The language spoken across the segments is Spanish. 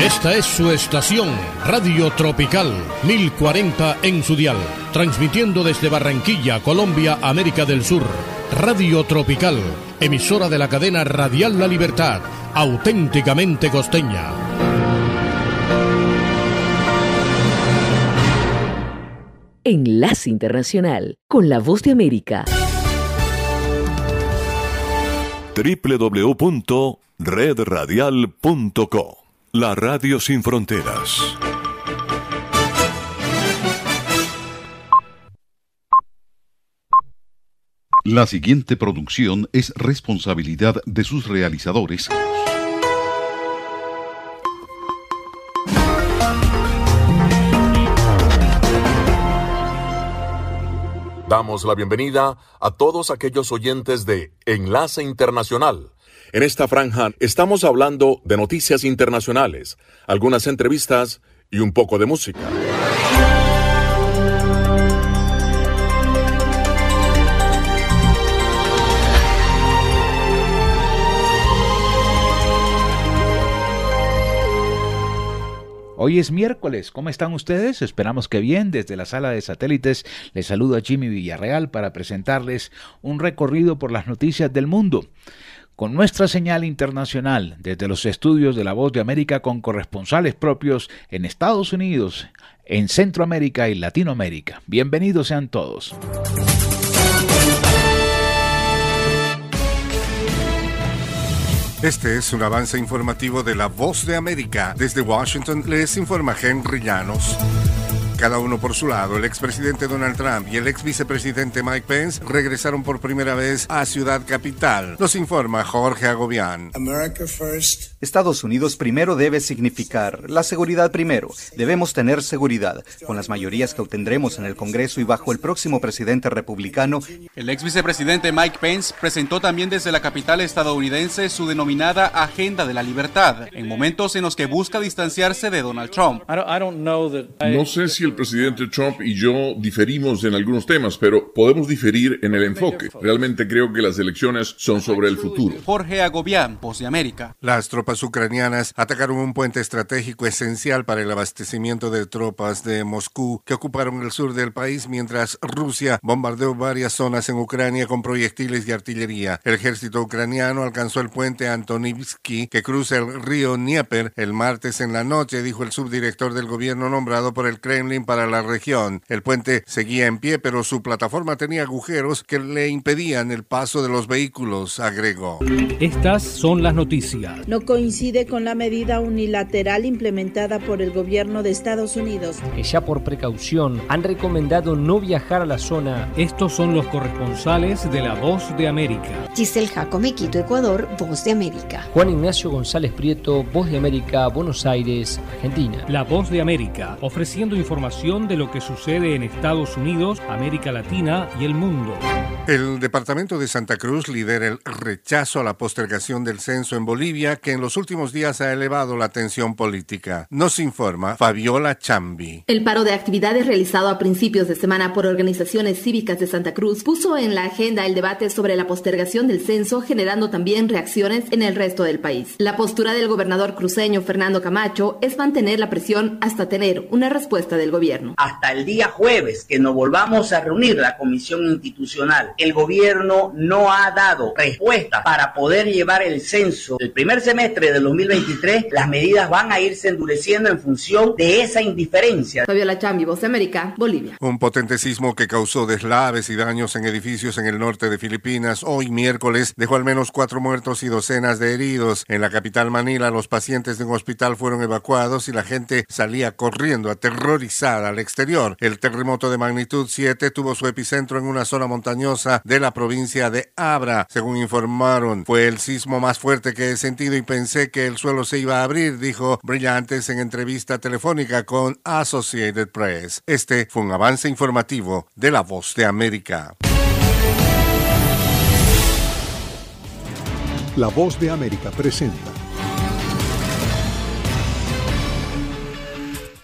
Esta es su estación, Radio Tropical 1040 en su dial, transmitiendo desde Barranquilla, Colombia, América del Sur. Radio Tropical, emisora de la cadena Radial La Libertad, auténticamente costeña. Enlace Internacional con la Voz de América. www.redradial.co La Radio Sin Fronteras. La siguiente producción es responsabilidad de sus realizadores. Damos la bienvenida a todos aquellos oyentes de Enlace Internacional. En esta franja estamos hablando de noticias internacionales, algunas entrevistas y un poco de música. Hoy es miércoles, ¿cómo están ustedes? Esperamos que bien. Desde la sala de satélites les saludo a Jimmy Villarreal para presentarles un recorrido por las noticias del mundo. Con nuestra señal internacional desde los estudios de La Voz de América con corresponsales propios en Estados Unidos, en Centroamérica y Latinoamérica. Bienvenidos sean todos. Este es un avance informativo de La Voz de América. Desde Washington les informa Henry Llanos. Cada uno por su lado, el expresidente Donald Trump y el ex vicepresidente Mike Pence regresaron por primera vez a Ciudad Capital. Nos informa Jorge Agobián. Estados Unidos primero debe significar la seguridad primero. Debemos tener seguridad. Con las mayorías que obtendremos en el Congreso y bajo el próximo presidente republicano. El ex vicepresidente Mike Pence presentó también desde la capital estadounidense su denominada Agenda de la Libertad, en momentos en los que busca distanciarse de Donald Trump. No sé si el presidente Trump y yo diferimos en algunos temas, pero podemos diferir en el enfoque. Realmente creo que las elecciones son sobre el futuro. Jorge Agobián, Voz de América. Las tropas ucranianas atacaron un puente estratégico esencial para el abastecimiento de tropas de Moscú que ocuparon el sur del país mientras Rusia bombardeó varias zonas en Ucrania con proyectiles y artillería. El ejército ucraniano alcanzó el puente Antonivsky que cruza el río Dnieper el martes en la noche, dijo el subdirector del gobierno nombrado por el Kremlin para la región. El puente seguía en pie, pero su plataforma tenía agujeros que le impedían el paso de los vehículos, agregó. Estas son las noticias. No coincide con la medida unilateral implementada por el gobierno de Estados Unidos. Que ya por precaución han recomendado no viajar a la zona. Estos son los corresponsales de La Voz de América. Giselle Jacome, Quito, Ecuador, Voz de América. Juan Ignacio González Prieto, Voz de América, Buenos Aires, Argentina. La Voz de América, ofreciendo información de lo que sucede en Estados Unidos, América Latina y el mundo. El departamento de Santa Cruz lidera el rechazo a la postergación del censo en Bolivia, que en los últimos días ha elevado la tensión política. Nos informa Fabiola Chambi. El paro de actividades realizado a principios de semana por organizaciones cívicas de Santa Cruz puso en la agenda el debate sobre la postergación del censo, generando también reacciones en el resto del país. La postura del gobernador cruceño Fernando Camacho es mantener la presión hasta tener una respuesta del gobierno. Hasta el día jueves que nos volvamos a reunir la comisión institucional, el gobierno no ha dado respuesta para poder llevar el censo el primer semestre del 2023. Las medidas van a irse endureciendo en función de esa indiferencia. Fabiola Chambi, Voz de América, Bolivia. Un potente sismo que causó deslaves y daños en edificios en el norte de Filipinas hoy miércoles dejó al menos cuatro muertos y docenas de heridos. En la capital Manila, los pacientes de un hospital fueron evacuados y la gente salía corriendo aterrorizada al exterior. El terremoto de magnitud 7 tuvo su epicentro en una zona montañosa de la provincia de Abra. Según informaron, fue el sismo más fuerte que he sentido y pensé que el suelo se iba a abrir, dijo Brillantes en entrevista telefónica con Associated Press. Este fue un avance informativo de La Voz de América. La Voz de América presenta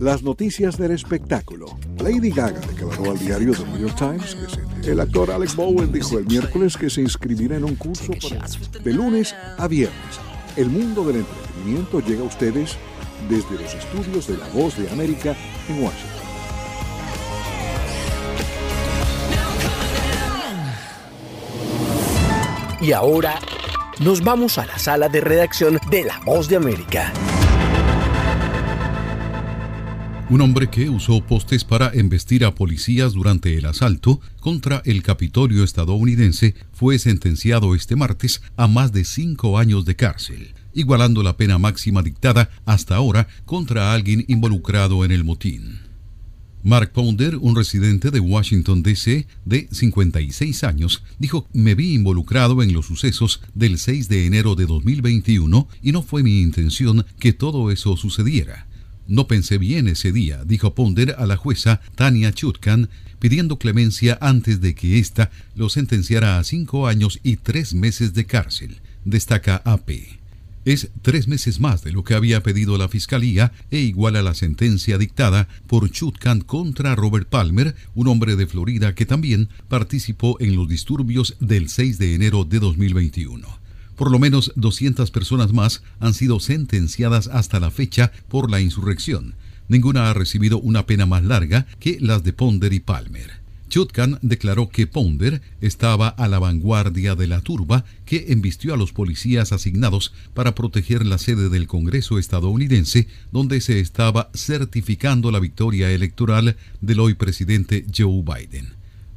Las noticias del espectáculo. Lady Gaga declaró al diario The New York Times que se, el actor Alex Bowen dijo el miércoles que se inscribirá en un curso para, de lunes a viernes. El mundo del entretenimiento llega a ustedes desde los estudios de La Voz de América en Washington. Y ahora nos vamos a la sala de redacción de La Voz de América. Un hombre que usó postes para embestir a policías durante el asalto contra el Capitolio estadounidense fue sentenciado este martes a más de cinco años de cárcel, igualando la pena máxima dictada hasta ahora contra alguien involucrado en el motín. Mark Ponder, un residente de Washington, D.C., de 56 años, dijo, me vi involucrado en los sucesos del 6 de enero de 2021 y no fue mi intención que todo eso sucediera. No pensé bien ese día, dijo Ponder a la jueza Tania Chutkan, pidiendo clemencia antes de que ésta lo sentenciara a cinco años y tres meses de cárcel, destaca AP. Es tres meses más de lo que había pedido la Fiscalía e igual a la sentencia dictada por Chutkan contra Robert Palmer, un hombre de Florida que también participó en los disturbios del 6 de enero de 2021. Por lo menos 200 personas más han sido sentenciadas hasta la fecha por la insurrección. Ninguna ha recibido una pena más larga que las de Ponder y Palmer. Chutkan declaró que Ponder estaba a la vanguardia de la turba que embistió a los policías asignados para proteger la sede del Congreso estadounidense, donde se estaba certificando la victoria electoral del hoy presidente Joe Biden.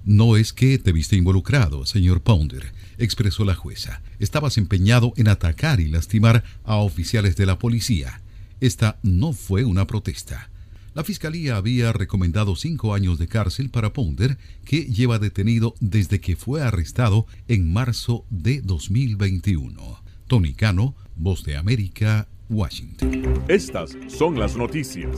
No es que te viste involucrado, señor Ponder expresó la jueza. Estabas empeñado en atacar y lastimar a oficiales de la policía. Esta no fue una protesta. La fiscalía había recomendado cinco años de cárcel para Ponder, que lleva detenido desde que fue arrestado en marzo de 2021. Tony Cano, Voz de América, Washington. Estas son las noticias.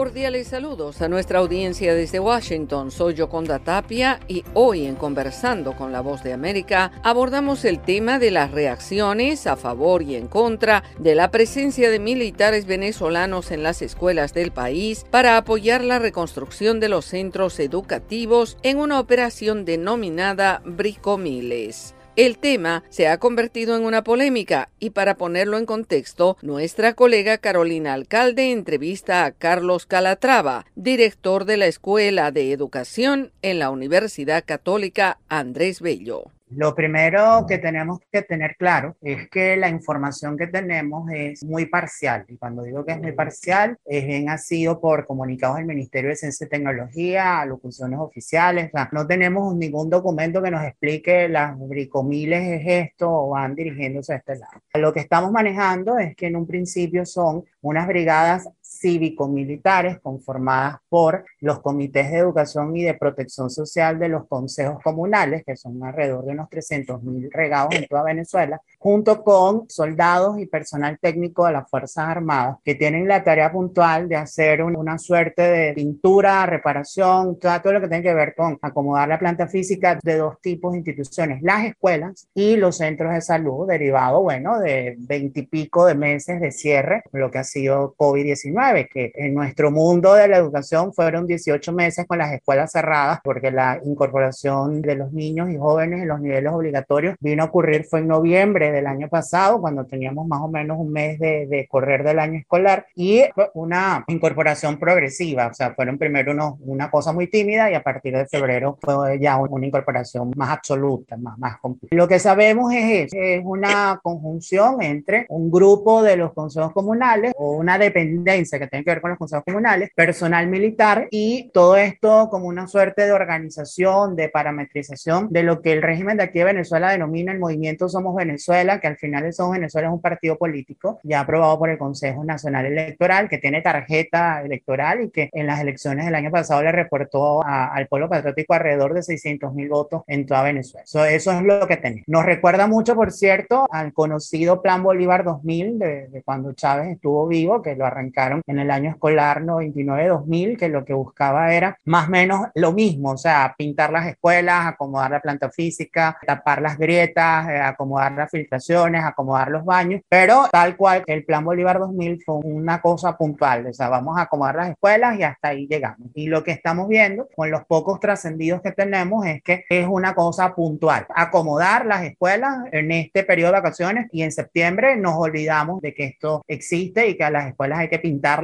Cordiales saludos a nuestra audiencia desde Washington. Soy Yoconda Tapia y hoy en Conversando con la Voz de América abordamos el tema de las reacciones a favor y en contra de la presencia de militares venezolanos en las escuelas del país para apoyar la reconstrucción de los centros educativos en una operación denominada Bricomiles. El tema se ha convertido en una polémica y para ponerlo en contexto, nuestra colega Carolina Alcalde entrevista a Carlos Calatrava, director de la Escuela de Educación en la Universidad Católica Andrés Bello. Lo primero que tenemos que tener claro es que la información que tenemos es muy parcial. Y cuando digo que es muy parcial, es bien ha sido por comunicados del Ministerio de Ciencia y Tecnología, alocuciones oficiales. No tenemos ningún documento que nos explique las bricomiles es esto o van dirigiéndose a este lado. Lo que estamos manejando es que en un principio son unas brigadas cívico-militares conformadas por los comités de educación y de protección social de los consejos comunales, que son alrededor de unos 300 mil regados en toda Venezuela, junto con soldados y personal técnico de las Fuerzas Armadas, que tienen la tarea puntual de hacer una suerte de pintura, reparación, todo lo que tiene que ver con acomodar la planta física de dos tipos de instituciones, las escuelas y los centros de salud, derivado, bueno, de veintipico de meses de cierre, lo que ha sido COVID-19, que en nuestro mundo de la educación fueron 18 meses con las escuelas cerradas, porque la incorporación de los niños y jóvenes en los niveles obligatorios vino a ocurrir fue en noviembre del año pasado, cuando teníamos más o menos un mes de, de correr del año escolar, y una incorporación progresiva, o sea, fueron primero unos, una cosa muy tímida y a partir de febrero fue ya una incorporación más absoluta, más, más completa. Lo que sabemos es es una conjunción entre un grupo de los consejos comunales o una dependencia que tiene que ver con los consejos comunales, personal militar y todo esto como una suerte de organización, de parametrización de lo que el régimen de aquí de Venezuela denomina el movimiento Somos Venezuela, que al final el Somos Venezuela es un partido político ya aprobado por el Consejo Nacional Electoral, que tiene tarjeta electoral y que en las elecciones del año pasado le reportó al pueblo patriótico alrededor de 600 mil votos en toda Venezuela. Eso, eso es lo que tenemos. Nos recuerda mucho, por cierto, al conocido Plan Bolívar 2000, de, de cuando Chávez estuvo vivo, que lo arrancaron en el año escolar 99-2000, que lo que buscaba era más o menos lo mismo, o sea, pintar las escuelas, acomodar la planta física, tapar las grietas, eh, acomodar las filtraciones, acomodar los baños, pero tal cual el Plan Bolívar 2000 fue una cosa puntual, o sea, vamos a acomodar las escuelas y hasta ahí llegamos. Y lo que estamos viendo con los pocos trascendidos que tenemos es que es una cosa puntual, acomodar las escuelas en este periodo de vacaciones y en septiembre nos olvidamos de que esto existe y que a las escuelas hay que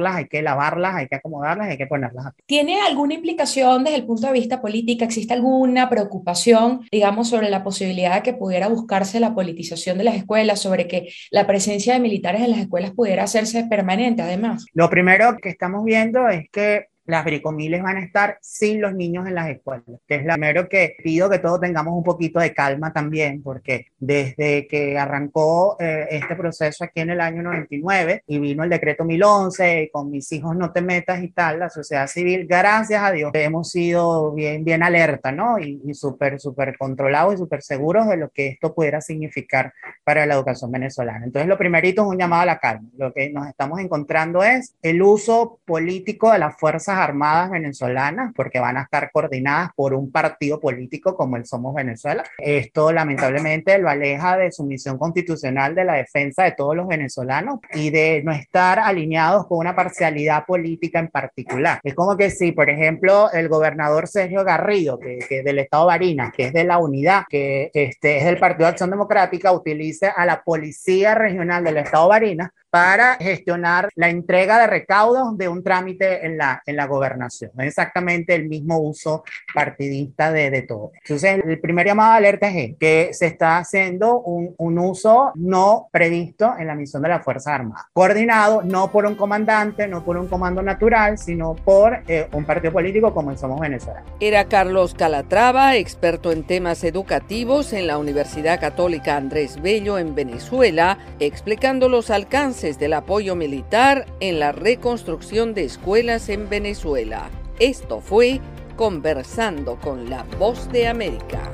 hay que lavarlas, hay que acomodarlas, hay que ponerlas. ¿Tiene alguna implicación desde el punto de vista político? ¿Existe alguna preocupación, digamos, sobre la posibilidad de que pudiera buscarse la politización de las escuelas, sobre que la presencia de militares en las escuelas pudiera hacerse permanente además? Lo primero que estamos viendo es que las bricomiles van a estar sin los niños en las escuelas. Que es lo primero que pido que todos tengamos un poquito de calma también, porque desde que arrancó eh, este proceso aquí en el año 99 y vino el decreto 1011 y con mis hijos no te metas y tal, la sociedad civil, gracias a Dios, hemos sido bien, bien alerta, ¿no? Y, y súper, súper controlados y súper seguros de lo que esto pudiera significar para la educación venezolana. Entonces, lo primerito es un llamado a la calma. Lo que nos estamos encontrando es el uso político de las fuerzas Armadas venezolanas, porque van a estar coordinadas por un partido político como el Somos Venezuela. Esto lamentablemente lo aleja de su misión constitucional de la defensa de todos los venezolanos y de no estar alineados con una parcialidad política en particular. Es como que si, por ejemplo, el gobernador Sergio Garrido, que, que del estado Barinas, que es de la unidad, que este, es del Partido de Acción Democrática, utilice a la Policía Regional del estado Barinas para gestionar la entrega de recaudos de un trámite en la, en la gobernación. Es exactamente el mismo uso partidista de, de todo. Entonces, el primer llamado de alerta es que se está haciendo un, un uso no previsto en la misión de las Fuerzas Armadas, coordinado no por un comandante, no por un comando natural, sino por eh, un partido político como el Somos Venezuela. Era Carlos Calatrava, experto en temas educativos en la Universidad Católica Andrés Bello en Venezuela, explicando los alcances del apoyo militar en la reconstrucción de escuelas en Venezuela. Esto fue Conversando con la Voz de América.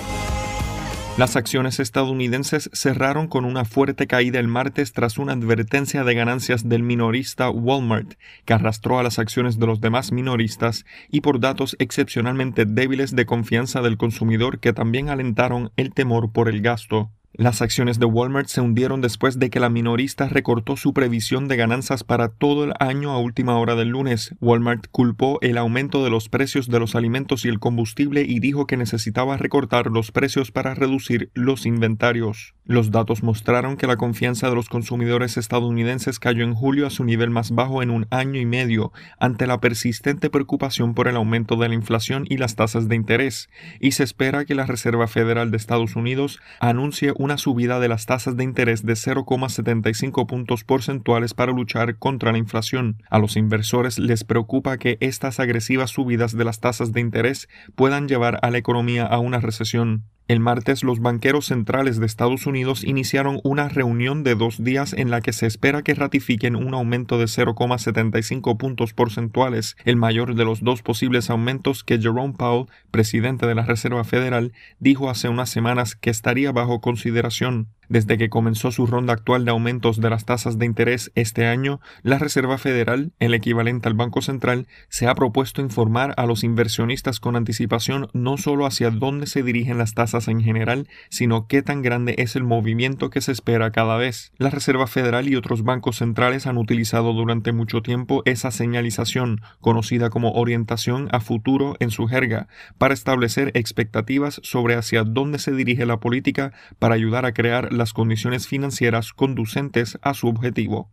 Las acciones estadounidenses cerraron con una fuerte caída el martes tras una advertencia de ganancias del minorista Walmart, que arrastró a las acciones de los demás minoristas y por datos excepcionalmente débiles de confianza del consumidor que también alentaron el temor por el gasto. Las acciones de Walmart se hundieron después de que la minorista recortó su previsión de ganancias para todo el año a última hora del lunes. Walmart culpó el aumento de los precios de los alimentos y el combustible y dijo que necesitaba recortar los precios para reducir los inventarios. Los datos mostraron que la confianza de los consumidores estadounidenses cayó en julio a su nivel más bajo en un año y medio ante la persistente preocupación por el aumento de la inflación y las tasas de interés, y se espera que la Reserva Federal de Estados Unidos anuncie una subida de las tasas de interés de 0,75 puntos porcentuales para luchar contra la inflación. A los inversores les preocupa que estas agresivas subidas de las tasas de interés puedan llevar a la economía a una recesión. El martes los banqueros centrales de Estados Unidos iniciaron una reunión de dos días en la que se espera que ratifiquen un aumento de 0,75 puntos porcentuales, el mayor de los dos posibles aumentos que Jerome Powell, presidente de la Reserva Federal, dijo hace unas semanas que estaría bajo consideración. Desde que comenzó su ronda actual de aumentos de las tasas de interés este año, la Reserva Federal, el equivalente al Banco Central, se ha propuesto informar a los inversionistas con anticipación no solo hacia dónde se dirigen las tasas en general, sino qué tan grande es el movimiento que se espera cada vez. La Reserva Federal y otros bancos centrales han utilizado durante mucho tiempo esa señalización, conocida como orientación a futuro en su jerga, para establecer expectativas sobre hacia dónde se dirige la política para ayudar a crear las condiciones financieras conducentes a su objetivo.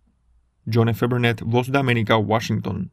John F. Burnett, Voz de América, Washington.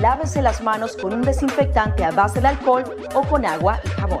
lávese las manos con un desinfectante a base de alcohol o con agua y jabón.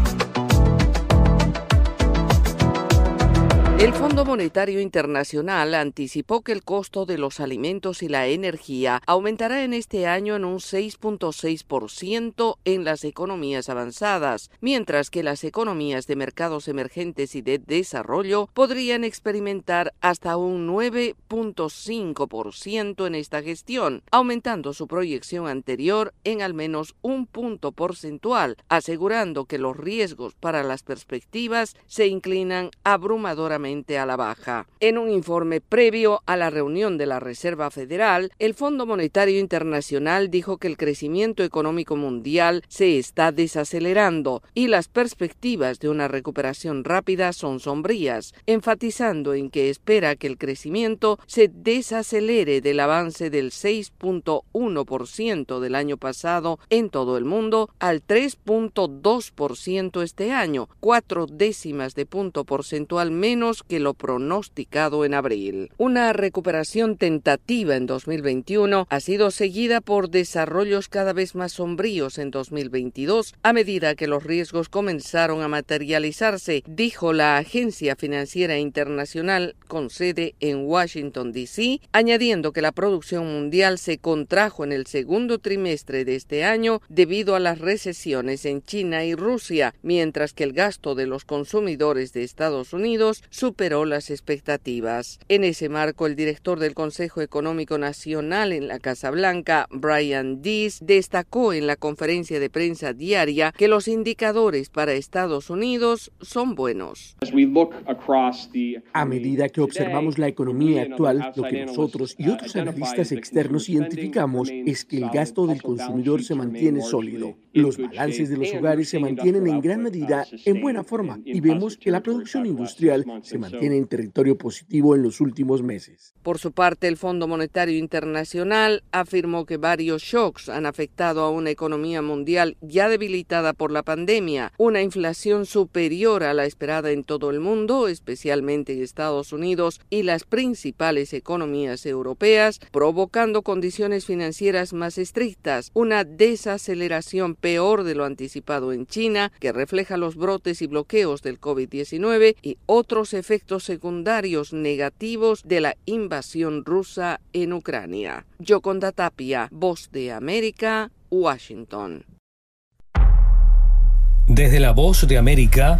El Fondo Monetario Internacional anticipó que el costo de los alimentos y la energía aumentará en este año en un 6.6% en las economías avanzadas, mientras que las economías de mercados emergentes y de desarrollo podrían experimentar hasta un 9.5% en esta gestión, aumentando su proyección anterior en al menos un punto porcentual, asegurando que los riesgos para las perspectivas se inclinan abrumadoramente a la baja. En un informe previo a la reunión de la Reserva Federal, el Fondo Monetario Internacional dijo que el crecimiento económico mundial se está desacelerando y las perspectivas de una recuperación rápida son sombrías, enfatizando en que espera que el crecimiento se desacelere del avance del 6.1% del año pasado en todo el mundo al 3.2% este año, cuatro décimas de punto porcentual menos que lo pronosticado en abril. Una recuperación tentativa en 2021 ha sido seguida por desarrollos cada vez más sombríos en 2022 a medida que los riesgos comenzaron a materializarse, dijo la Agencia Financiera Internacional con sede en Washington, D.C., añadiendo que la producción mundial se contrajo en el segundo trimestre de este año debido a las recesiones en China y Rusia, mientras que el gasto de los consumidores de Estados Unidos superó las expectativas. En ese marco, el director del Consejo Económico Nacional en la Casa Blanca, Brian Dees, destacó en la conferencia de prensa diaria que los indicadores para Estados Unidos son buenos. A medida que observamos la economía actual, lo que nosotros y otros analistas externos identificamos es que el gasto del consumidor se mantiene sólido. Los balances de los hogares se mantienen en gran medida en buena forma y vemos que la producción industrial se mantiene en territorio positivo en los últimos meses. Por su parte, el Fondo Monetario Internacional afirmó que varios shocks han afectado a una economía mundial ya debilitada por la pandemia, una inflación superior a la esperada en todo el mundo, especialmente en Estados Unidos y las principales economías europeas, provocando condiciones financieras más estrictas, una desaceleración peor de lo anticipado en China, que refleja los brotes y bloqueos del COVID-19 y otros efectos secundarios negativos de la invasión rusa en Ucrania. Yoconda Tapia, Voz de América, Washington. Desde la Voz de América,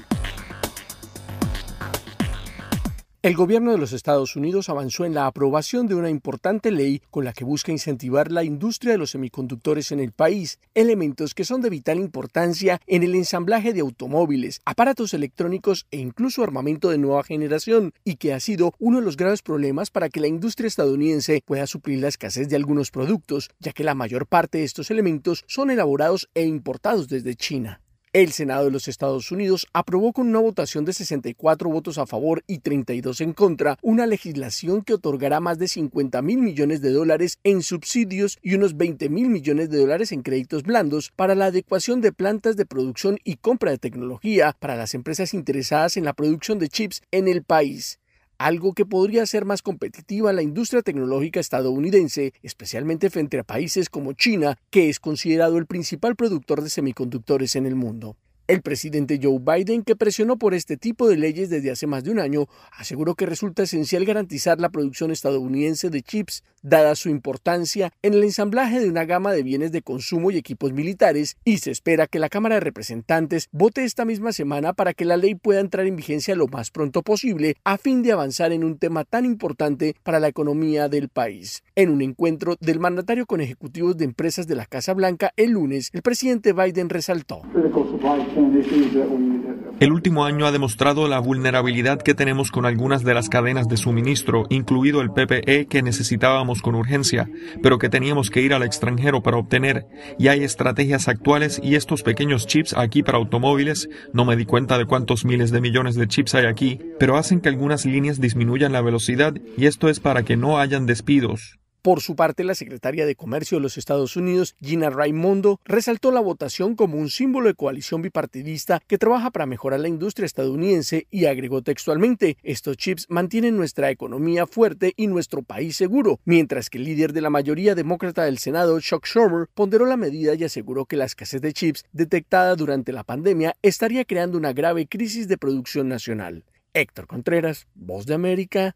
El gobierno de los Estados Unidos avanzó en la aprobación de una importante ley con la que busca incentivar la industria de los semiconductores en el país, elementos que son de vital importancia en el ensamblaje de automóviles, aparatos electrónicos e incluso armamento de nueva generación, y que ha sido uno de los graves problemas para que la industria estadounidense pueda suplir la escasez de algunos productos, ya que la mayor parte de estos elementos son elaborados e importados desde China. El Senado de los Estados Unidos aprobó con una votación de 64 votos a favor y 32 en contra una legislación que otorgará más de 50 mil millones de dólares en subsidios y unos 20 mil millones de dólares en créditos blandos para la adecuación de plantas de producción y compra de tecnología para las empresas interesadas en la producción de chips en el país algo que podría hacer más competitiva la industria tecnológica estadounidense, especialmente frente a países como China, que es considerado el principal productor de semiconductores en el mundo. El presidente Joe Biden, que presionó por este tipo de leyes desde hace más de un año, aseguró que resulta esencial garantizar la producción estadounidense de chips, dada su importancia en el ensamblaje de una gama de bienes de consumo y equipos militares, y se espera que la Cámara de Representantes vote esta misma semana para que la ley pueda entrar en vigencia lo más pronto posible, a fin de avanzar en un tema tan importante para la economía del país. En un encuentro del mandatario con ejecutivos de empresas de la Casa Blanca el lunes, el presidente Biden resaltó. El último año ha demostrado la vulnerabilidad que tenemos con algunas de las cadenas de suministro, incluido el PPE que necesitábamos con urgencia, pero que teníamos que ir al extranjero para obtener. Y hay estrategias actuales y estos pequeños chips aquí para automóviles, no me di cuenta de cuántos miles de millones de chips hay aquí, pero hacen que algunas líneas disminuyan la velocidad y esto es para que no hayan despidos. Por su parte, la secretaria de Comercio de los Estados Unidos, Gina Raimondo, resaltó la votación como un símbolo de coalición bipartidista que trabaja para mejorar la industria estadounidense y agregó textualmente, estos chips mantienen nuestra economía fuerte y nuestro país seguro, mientras que el líder de la mayoría demócrata del Senado, Chuck Schumer, ponderó la medida y aseguró que la escasez de chips detectada durante la pandemia estaría creando una grave crisis de producción nacional. Héctor Contreras, Voz de América,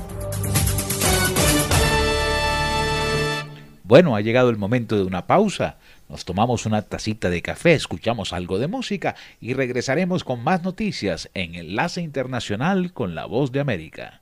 Bueno, ha llegado el momento de una pausa. Nos tomamos una tacita de café, escuchamos algo de música y regresaremos con más noticias en Enlace Internacional con la Voz de América.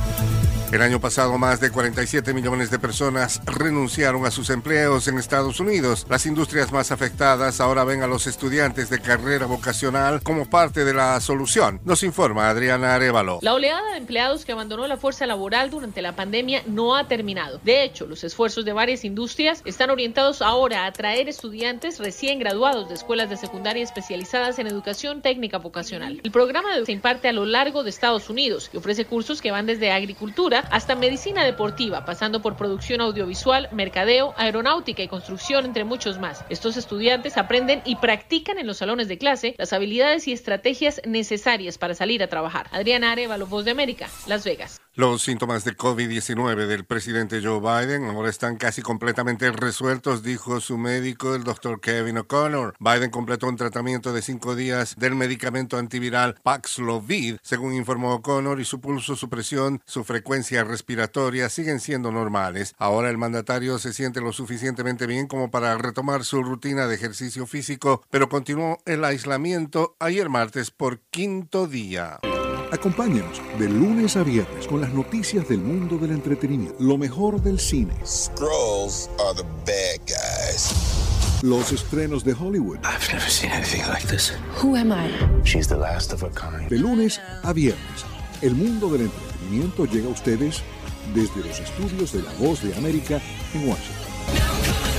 El año pasado más de 47 millones de personas renunciaron a sus empleos en Estados Unidos. Las industrias más afectadas ahora ven a los estudiantes de carrera vocacional como parte de la solución. Nos informa Adriana Arevalo. La oleada de empleados que abandonó la fuerza laboral durante la pandemia no ha terminado. De hecho, los esfuerzos de varias industrias están orientados ahora a atraer estudiantes recién graduados de escuelas de secundaria especializadas en educación técnica vocacional. El programa se imparte a lo largo de Estados Unidos y ofrece cursos que van desde agricultura hasta medicina deportiva, pasando por producción audiovisual, mercadeo, aeronáutica y construcción, entre muchos más. Estos estudiantes aprenden y practican en los salones de clase las habilidades y estrategias necesarias para salir a trabajar. Adriana Arevalo, Voz de América, Las Vegas. Los síntomas de COVID-19 del presidente Joe Biden ahora están casi completamente resueltos, dijo su médico, el doctor Kevin O'Connor. Biden completó un tratamiento de cinco días del medicamento antiviral Paxlovid, según informó O'Connor, y su pulso, su presión, su frecuencia respiratoria siguen siendo normales. Ahora el mandatario se siente lo suficientemente bien como para retomar su rutina de ejercicio físico, pero continuó el aislamiento ayer martes por quinto día. Acompáñenos de lunes a viernes con las noticias del mundo del entretenimiento, lo mejor del cine. Scrolls are the bad guys. Los estrenos de Hollywood. I've never seen anything like this. Who am I? She's the last of her kind. De lunes a viernes, el mundo del entretenimiento llega a ustedes desde los estudios de La Voz de América en Washington.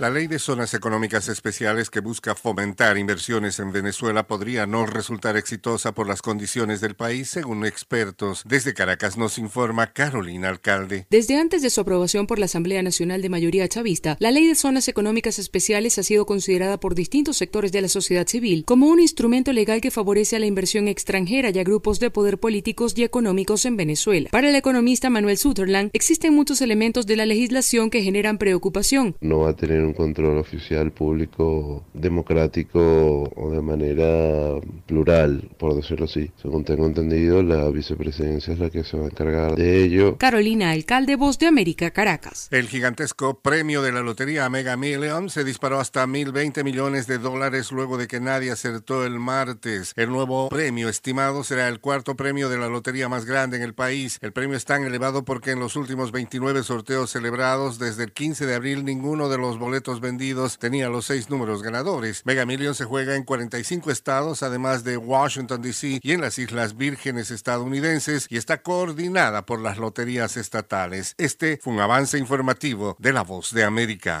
La ley de zonas económicas especiales que busca fomentar inversiones en Venezuela podría no resultar exitosa por las condiciones del país, según expertos. Desde Caracas nos informa Carolina Alcalde. Desde antes de su aprobación por la Asamblea Nacional de Mayoría Chavista, la ley de zonas económicas especiales ha sido considerada por distintos sectores de la sociedad civil como un instrumento legal que favorece a la inversión extranjera y a grupos de poder políticos y económicos en Venezuela. Para el economista Manuel Sutherland, existen muchos elementos de la legislación que generan preocupación. No va a tener un control oficial público democrático o de manera plural, por decirlo así. Según tengo entendido, la vicepresidencia es la que se va a encargar de ello. Carolina, alcalde Voz de América, Caracas. El gigantesco premio de la lotería Mega Million se disparó hasta 1.020 millones de dólares luego de que nadie acertó el martes. El nuevo premio estimado será el cuarto premio de la lotería más grande en el país. El premio es tan elevado porque en los últimos 29 sorteos celebrados desde el 15 de abril ninguno de los boletos vendidos tenía los seis números ganadores. Mega Million se juega en 45 estados, además de Washington, D.C. y en las Islas Vírgenes estadounidenses y está coordinada por las loterías estatales. Este fue un avance informativo de La Voz de América.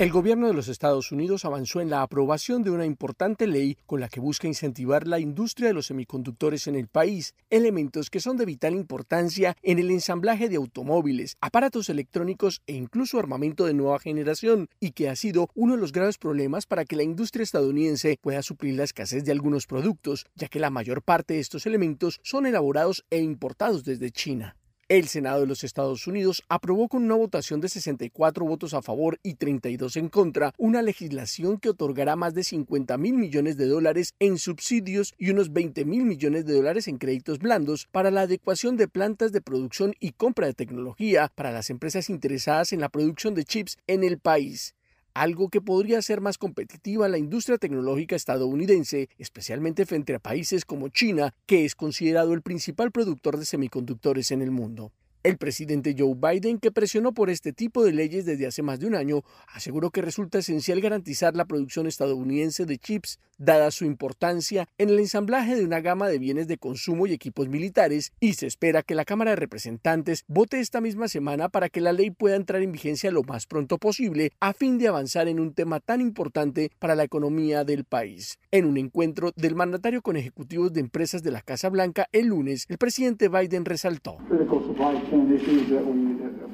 El gobierno de los Estados Unidos avanzó en la aprobación de una importante ley con la que busca incentivar la industria de los semiconductores en el país, elementos que son de vital importancia en el ensamblaje de automóviles, aparatos electrónicos e incluso armamento de nueva generación, y que ha sido uno de los graves problemas para que la industria estadounidense pueda suplir la escasez de algunos productos, ya que la mayor parte de estos elementos son elaborados e importados desde China. El Senado de los Estados Unidos aprobó con una votación de 64 votos a favor y 32 en contra una legislación que otorgará más de 50 mil millones de dólares en subsidios y unos 20 mil millones de dólares en créditos blandos para la adecuación de plantas de producción y compra de tecnología para las empresas interesadas en la producción de chips en el país algo que podría hacer más competitiva la industria tecnológica estadounidense, especialmente frente a países como China, que es considerado el principal productor de semiconductores en el mundo. El presidente Joe Biden, que presionó por este tipo de leyes desde hace más de un año, aseguró que resulta esencial garantizar la producción estadounidense de chips, dada su importancia en el ensamblaje de una gama de bienes de consumo y equipos militares, y se espera que la Cámara de Representantes vote esta misma semana para que la ley pueda entrar en vigencia lo más pronto posible, a fin de avanzar en un tema tan importante para la economía del país. En un encuentro del mandatario con ejecutivos de empresas de la Casa Blanca el lunes, el presidente Biden resaltó.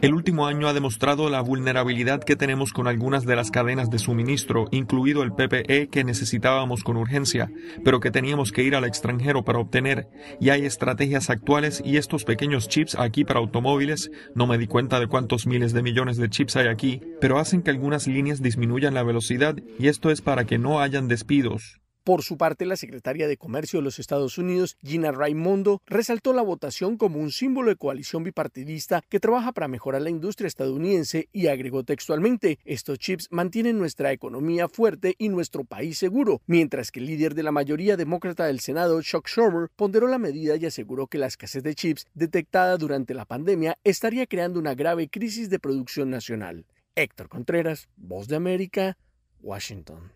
El último año ha demostrado la vulnerabilidad que tenemos con algunas de las cadenas de suministro, incluido el PPE que necesitábamos con urgencia, pero que teníamos que ir al extranjero para obtener. Y hay estrategias actuales y estos pequeños chips aquí para automóviles, no me di cuenta de cuántos miles de millones de chips hay aquí, pero hacen que algunas líneas disminuyan la velocidad y esto es para que no hayan despidos. Por su parte, la secretaria de Comercio de los Estados Unidos, Gina Raimondo, resaltó la votación como un símbolo de coalición bipartidista que trabaja para mejorar la industria estadounidense y agregó textualmente, estos chips mantienen nuestra economía fuerte y nuestro país seguro, mientras que el líder de la mayoría demócrata del Senado, Chuck Schumer, ponderó la medida y aseguró que la escasez de chips detectada durante la pandemia estaría creando una grave crisis de producción nacional. Héctor Contreras, Voz de América, Washington.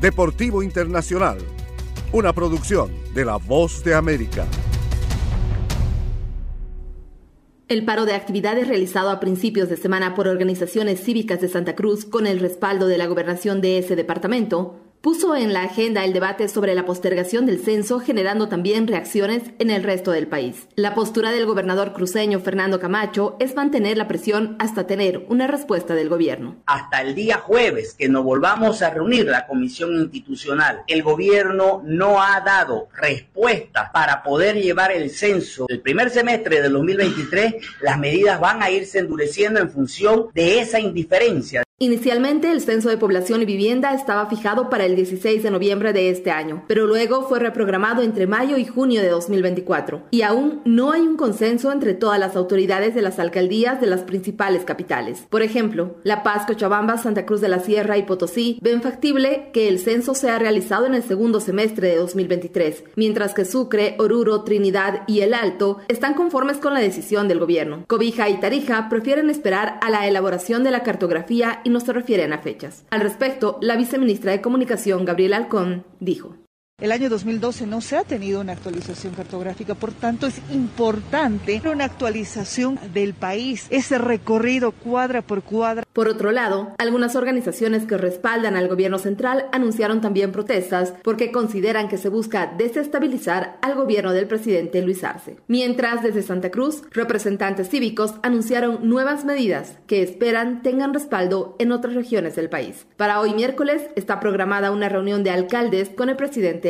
Deportivo Internacional, una producción de La Voz de América. El paro de actividades realizado a principios de semana por organizaciones cívicas de Santa Cruz con el respaldo de la gobernación de ese departamento puso en la agenda el debate sobre la postergación del censo, generando también reacciones en el resto del país. La postura del gobernador cruceño Fernando Camacho es mantener la presión hasta tener una respuesta del gobierno. Hasta el día jueves que nos volvamos a reunir la comisión institucional, el gobierno no ha dado respuesta para poder llevar el censo el primer semestre del 2023. Las medidas van a irse endureciendo en función de esa indiferencia. Inicialmente el censo de población y vivienda estaba fijado para el 16 de noviembre de este año, pero luego fue reprogramado entre mayo y junio de 2024 y aún no hay un consenso entre todas las autoridades de las alcaldías de las principales capitales. Por ejemplo, La Paz, Cochabamba, Santa Cruz de la Sierra y Potosí ven factible que el censo sea realizado en el segundo semestre de 2023, mientras que Sucre, Oruro, Trinidad y El Alto están conformes con la decisión del gobierno. Cobija y Tarija prefieren esperar a la elaboración de la cartografía y no se refieren a fechas. Al respecto, la viceministra de Comunicación, Gabriela Alcón, dijo. El año 2012 no se ha tenido una actualización cartográfica, por tanto es importante una actualización del país, ese recorrido cuadra por cuadra. Por otro lado, algunas organizaciones que respaldan al gobierno central anunciaron también protestas porque consideran que se busca desestabilizar al gobierno del presidente Luis Arce. Mientras desde Santa Cruz, representantes cívicos anunciaron nuevas medidas que esperan tengan respaldo en otras regiones del país. Para hoy miércoles está programada una reunión de alcaldes con el presidente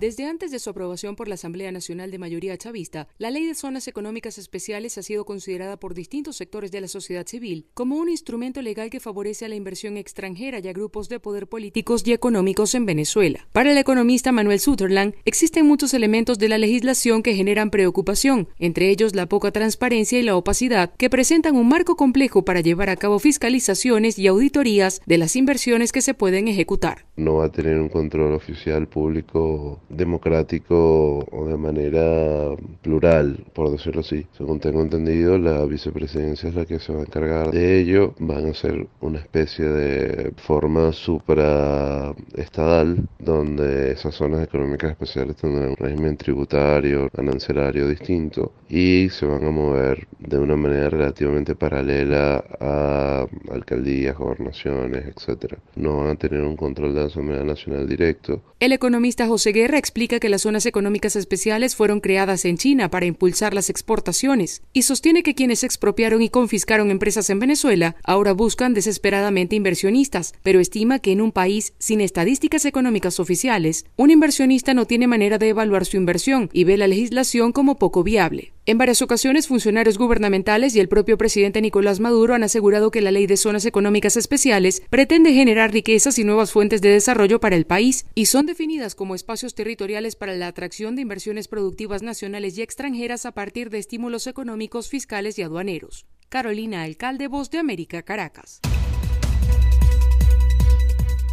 Desde antes de su aprobación por la Asamblea Nacional de Mayoría Chavista, la Ley de Zonas Económicas Especiales ha sido considerada por distintos sectores de la sociedad civil como un instrumento legal que favorece a la inversión extranjera y a grupos de poder políticos y económicos en Venezuela. Para el economista Manuel Sutherland, existen muchos elementos de la legislación que generan preocupación, entre ellos la poca transparencia y la opacidad, que presentan un marco complejo para llevar a cabo fiscalizaciones y auditorías de las inversiones que se pueden ejecutar. No va a tener un control oficial público democrático o de manera plural, por decirlo así. Según tengo entendido, la vicepresidencia es la que se va a encargar de ello. Van a ser una especie de forma supraestadal, donde esas zonas económicas especiales tendrán un régimen tributario, ganancierario distinto y se van a mover de una manera relativamente paralela a alcaldías, gobernaciones, etcétera. No van a tener un control de la Asamblea Nacional directo. El economista José Guerra explica que las zonas económicas especiales fueron creadas en China para impulsar las exportaciones y sostiene que quienes expropiaron y confiscaron empresas en Venezuela ahora buscan desesperadamente inversionistas, pero estima que en un país sin estadísticas económicas oficiales, un inversionista no tiene manera de evaluar su inversión y ve la legislación como poco viable. En varias ocasiones, funcionarios gubernamentales y el propio presidente Nicolás Maduro han asegurado que la ley de zonas económicas especiales pretende generar riquezas y nuevas fuentes de desarrollo para el país y son definidas como espacios territoriales para la atracción de inversiones productivas nacionales y extranjeras a partir de estímulos económicos, fiscales y aduaneros. Carolina Alcalde, Voz de América, Caracas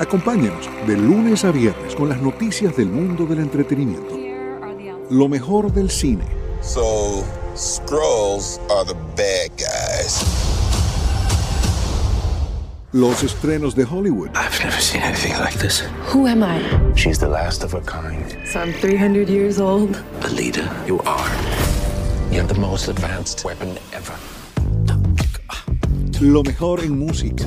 Acompáñenos de lunes a viernes con las noticias del mundo del entretenimiento. Lo mejor del cine. So, Scrolls are the bad guys. Los estrenos de Hollywood. I've never seen anything like this. Who am I? She's the last of her kind. So I'm 300 years old. Alita, you are. You have the most advanced weapon ever. Lo mejor en música.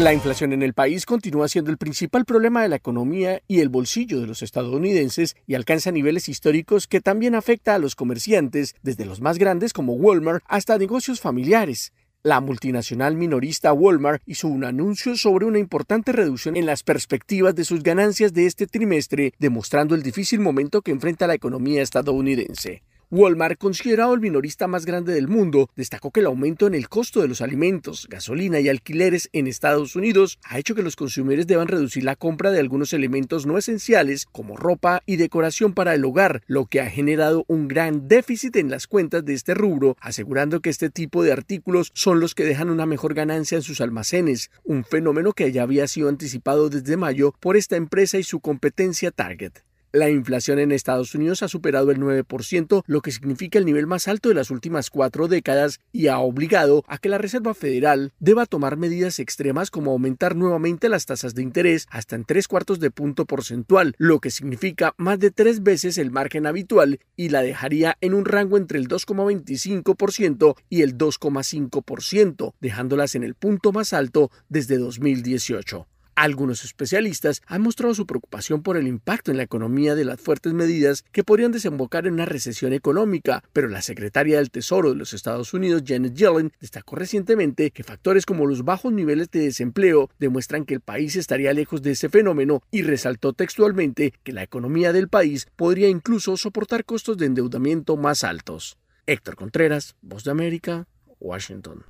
La inflación en el país continúa siendo el principal problema de la economía y el bolsillo de los estadounidenses y alcanza niveles históricos que también afecta a los comerciantes, desde los más grandes como Walmart hasta negocios familiares. La multinacional minorista Walmart hizo un anuncio sobre una importante reducción en las perspectivas de sus ganancias de este trimestre, demostrando el difícil momento que enfrenta la economía estadounidense. Walmart, considerado el minorista más grande del mundo, destacó que el aumento en el costo de los alimentos, gasolina y alquileres en Estados Unidos ha hecho que los consumidores deban reducir la compra de algunos elementos no esenciales como ropa y decoración para el hogar, lo que ha generado un gran déficit en las cuentas de este rubro, asegurando que este tipo de artículos son los que dejan una mejor ganancia en sus almacenes, un fenómeno que ya había sido anticipado desde mayo por esta empresa y su competencia Target. La inflación en Estados Unidos ha superado el 9%, lo que significa el nivel más alto de las últimas cuatro décadas y ha obligado a que la Reserva Federal deba tomar medidas extremas como aumentar nuevamente las tasas de interés hasta en tres cuartos de punto porcentual, lo que significa más de tres veces el margen habitual y la dejaría en un rango entre el 2,25% y el 2,5%, dejándolas en el punto más alto desde 2018. Algunos especialistas han mostrado su preocupación por el impacto en la economía de las fuertes medidas que podrían desembocar en una recesión económica, pero la secretaria del Tesoro de los Estados Unidos, Janet Yellen, destacó recientemente que factores como los bajos niveles de desempleo demuestran que el país estaría lejos de ese fenómeno y resaltó textualmente que la economía del país podría incluso soportar costos de endeudamiento más altos. Héctor Contreras, Voz de América, Washington.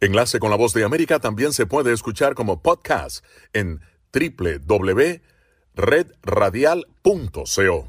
Enlace con la voz de América también se puede escuchar como podcast en www.redradial.co.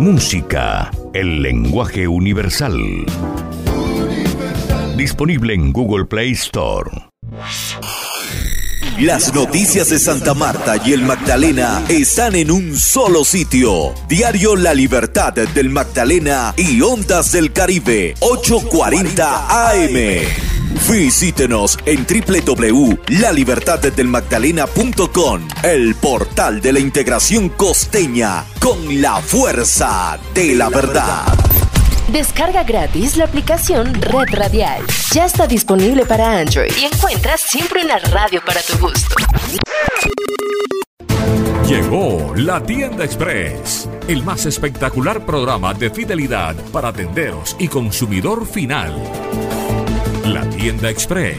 Música, el lenguaje universal. Disponible en Google Play Store. Las noticias de Santa Marta y el Magdalena están en un solo sitio. Diario La Libertad del Magdalena y Ondas del Caribe, 840 AM. Visítenos en www.lalibertaddelmagdalena.com, el portal de la integración costeña con la fuerza de la verdad. Descarga gratis la aplicación Red Radial. Ya está disponible para Android y encuentras siempre una radio para tu gusto. Llegó la Tienda Express, el más espectacular programa de fidelidad para tenderos y consumidor final. La Tienda Express,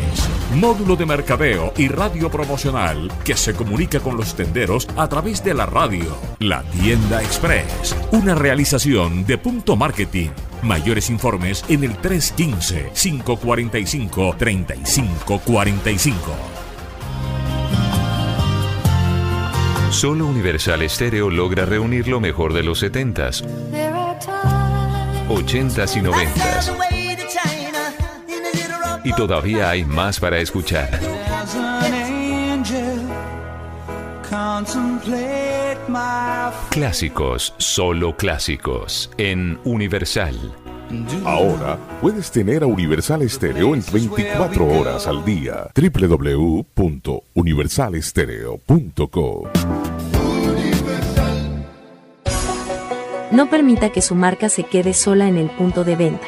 módulo de mercadeo y radio promocional que se comunica con los tenderos a través de la radio. La Tienda Express, una realización de Punto Marketing. Mayores informes en el 315-545-3545. Solo Universal Stereo logra reunir lo mejor de los 70s, 80s y 90s. Y todavía hay más para escuchar. Clásicos, solo clásicos, en Universal. Ahora puedes tener a Universal Estéreo en 24 horas al día. www.universalestereo.co No permita que su marca se quede sola en el punto de venta.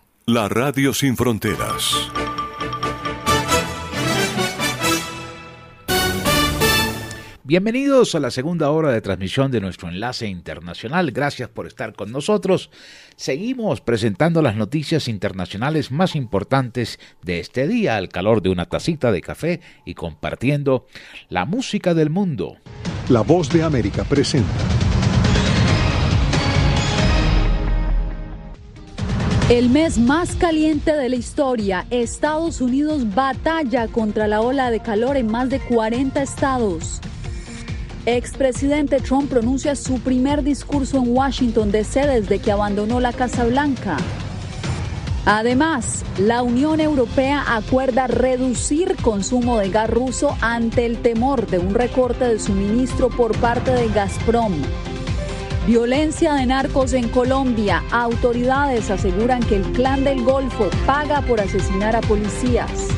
La radio sin fronteras. Bienvenidos a la segunda hora de transmisión de nuestro enlace internacional. Gracias por estar con nosotros. Seguimos presentando las noticias internacionales más importantes de este día al calor de una tacita de café y compartiendo la música del mundo. La voz de América presenta. El mes más caliente de la historia, Estados Unidos batalla contra la ola de calor en más de 40 estados. Expresidente Trump pronuncia su primer discurso en Washington DC desde que abandonó la Casa Blanca. Además, la Unión Europea acuerda reducir consumo de gas ruso ante el temor de un recorte de suministro por parte de Gazprom. Violencia de narcos en Colombia. Autoridades aseguran que el clan del Golfo paga por asesinar a policías.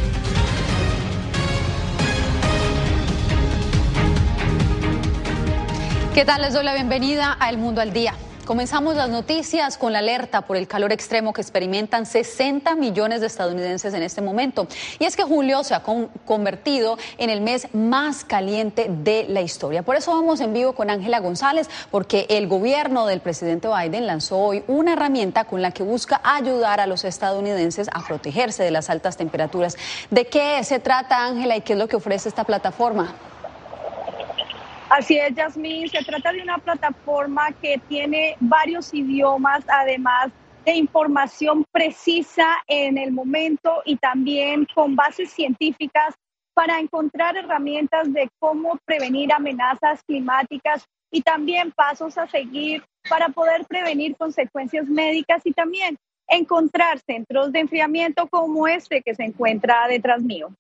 ¿Qué tal? Les doy la bienvenida a El Mundo al Día. Comenzamos las noticias con la alerta por el calor extremo que experimentan 60 millones de estadounidenses en este momento. Y es que julio se ha convertido en el mes más caliente de la historia. Por eso vamos en vivo con Ángela González, porque el gobierno del presidente Biden lanzó hoy una herramienta con la que busca ayudar a los estadounidenses a protegerse de las altas temperaturas. ¿De qué se trata, Ángela, y qué es lo que ofrece esta plataforma? Así es, Yasmín. Se trata de una plataforma que tiene varios idiomas, además de información precisa en el momento y también con bases científicas para encontrar herramientas de cómo prevenir amenazas climáticas y también pasos a seguir para poder prevenir consecuencias médicas y también encontrar centros de enfriamiento como este que se encuentra detrás mío.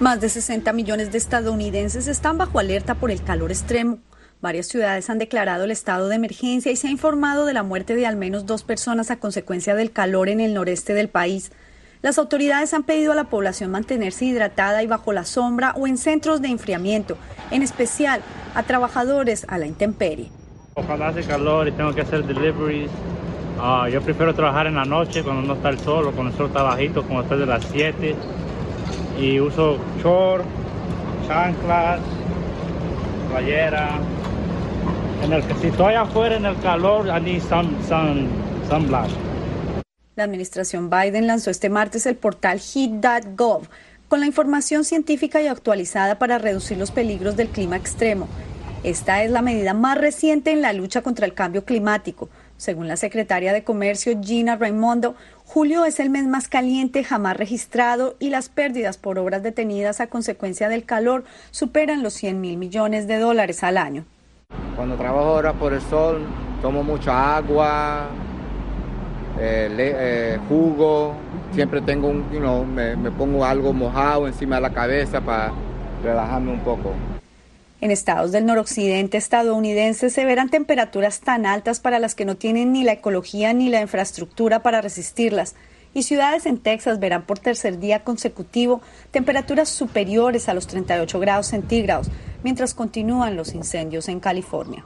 Más de 60 millones de estadounidenses están bajo alerta por el calor extremo. Varias ciudades han declarado el estado de emergencia y se ha informado de la muerte de al menos dos personas a consecuencia del calor en el noreste del país. Las autoridades han pedido a la población mantenerse hidratada y bajo la sombra o en centros de enfriamiento, en especial a trabajadores a la intemperie. Ojalá hace calor y tengo que hacer deliveries. Ah, yo prefiero trabajar en la noche cuando no está el sol o cuando el sol está bajito, como después de las 7 y uso short, chanclas, playera. En el que si estoy afuera en el calor, I need some, some, sunblock. La administración Biden lanzó este martes el portal heat.gov con la información científica y actualizada para reducir los peligros del clima extremo. Esta es la medida más reciente en la lucha contra el cambio climático. Según la secretaria de Comercio Gina Raimondo, julio es el mes más caliente jamás registrado y las pérdidas por obras detenidas a consecuencia del calor superan los 100 mil millones de dólares al año. Cuando trabajo ahora por el sol, tomo mucha agua, eh, eh, jugo, siempre tengo un, me, me pongo algo mojado encima de la cabeza para relajarme un poco. En estados del noroccidente estadounidense se verán temperaturas tan altas para las que no tienen ni la ecología ni la infraestructura para resistirlas. Y ciudades en Texas verán por tercer día consecutivo temperaturas superiores a los 38 grados centígrados, mientras continúan los incendios en California.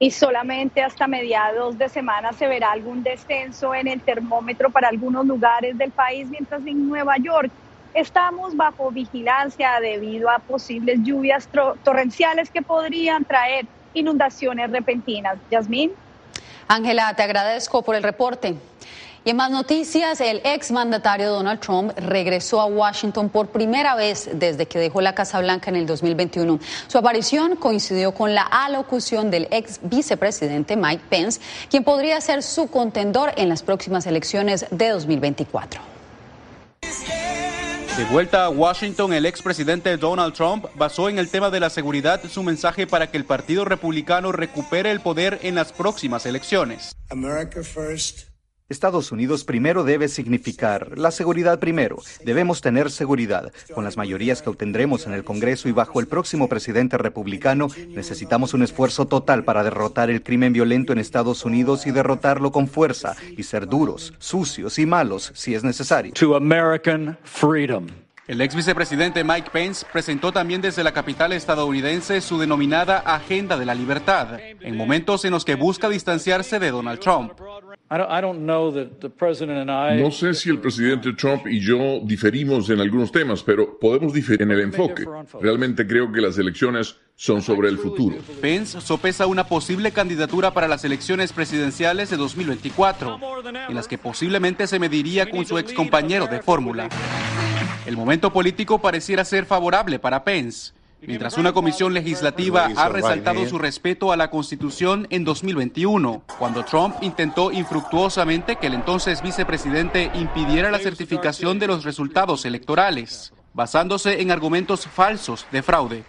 Y solamente hasta mediados de semana se verá algún descenso en el termómetro para algunos lugares del país, mientras en Nueva York Estamos bajo vigilancia debido a posibles lluvias torrenciales que podrían traer inundaciones repentinas. Yasmín. Ángela, te agradezco por el reporte. Y en más noticias, el ex mandatario Donald Trump regresó a Washington por primera vez desde que dejó la Casa Blanca en el 2021. Su aparición coincidió con la alocución del ex vicepresidente Mike Pence, quien podría ser su contendor en las próximas elecciones de 2024. De vuelta a Washington, el expresidente Donald Trump basó en el tema de la seguridad su mensaje para que el Partido Republicano recupere el poder en las próximas elecciones. Estados Unidos primero debe significar la seguridad primero. Debemos tener seguridad. Con las mayorías que obtendremos en el Congreso y bajo el próximo presidente republicano, necesitamos un esfuerzo total para derrotar el crimen violento en Estados Unidos y derrotarlo con fuerza y ser duros, sucios y malos si es necesario. To American freedom. El ex vicepresidente Mike Pence presentó también desde la capital estadounidense su denominada Agenda de la Libertad, en momentos en los que busca distanciarse de Donald Trump. No sé si el presidente Trump y yo diferimos en algunos temas, pero podemos diferir en el enfoque. Realmente creo que las elecciones son sobre el futuro. Pence sopesa una posible candidatura para las elecciones presidenciales de 2024, en las que posiblemente se mediría con su ex compañero de fórmula. El momento político pareciera ser favorable para Pence mientras una comisión legislativa ha resaltado su respeto a la Constitución en 2021, cuando Trump intentó infructuosamente que el entonces vicepresidente impidiera la certificación de los resultados electorales, basándose en argumentos falsos de fraude.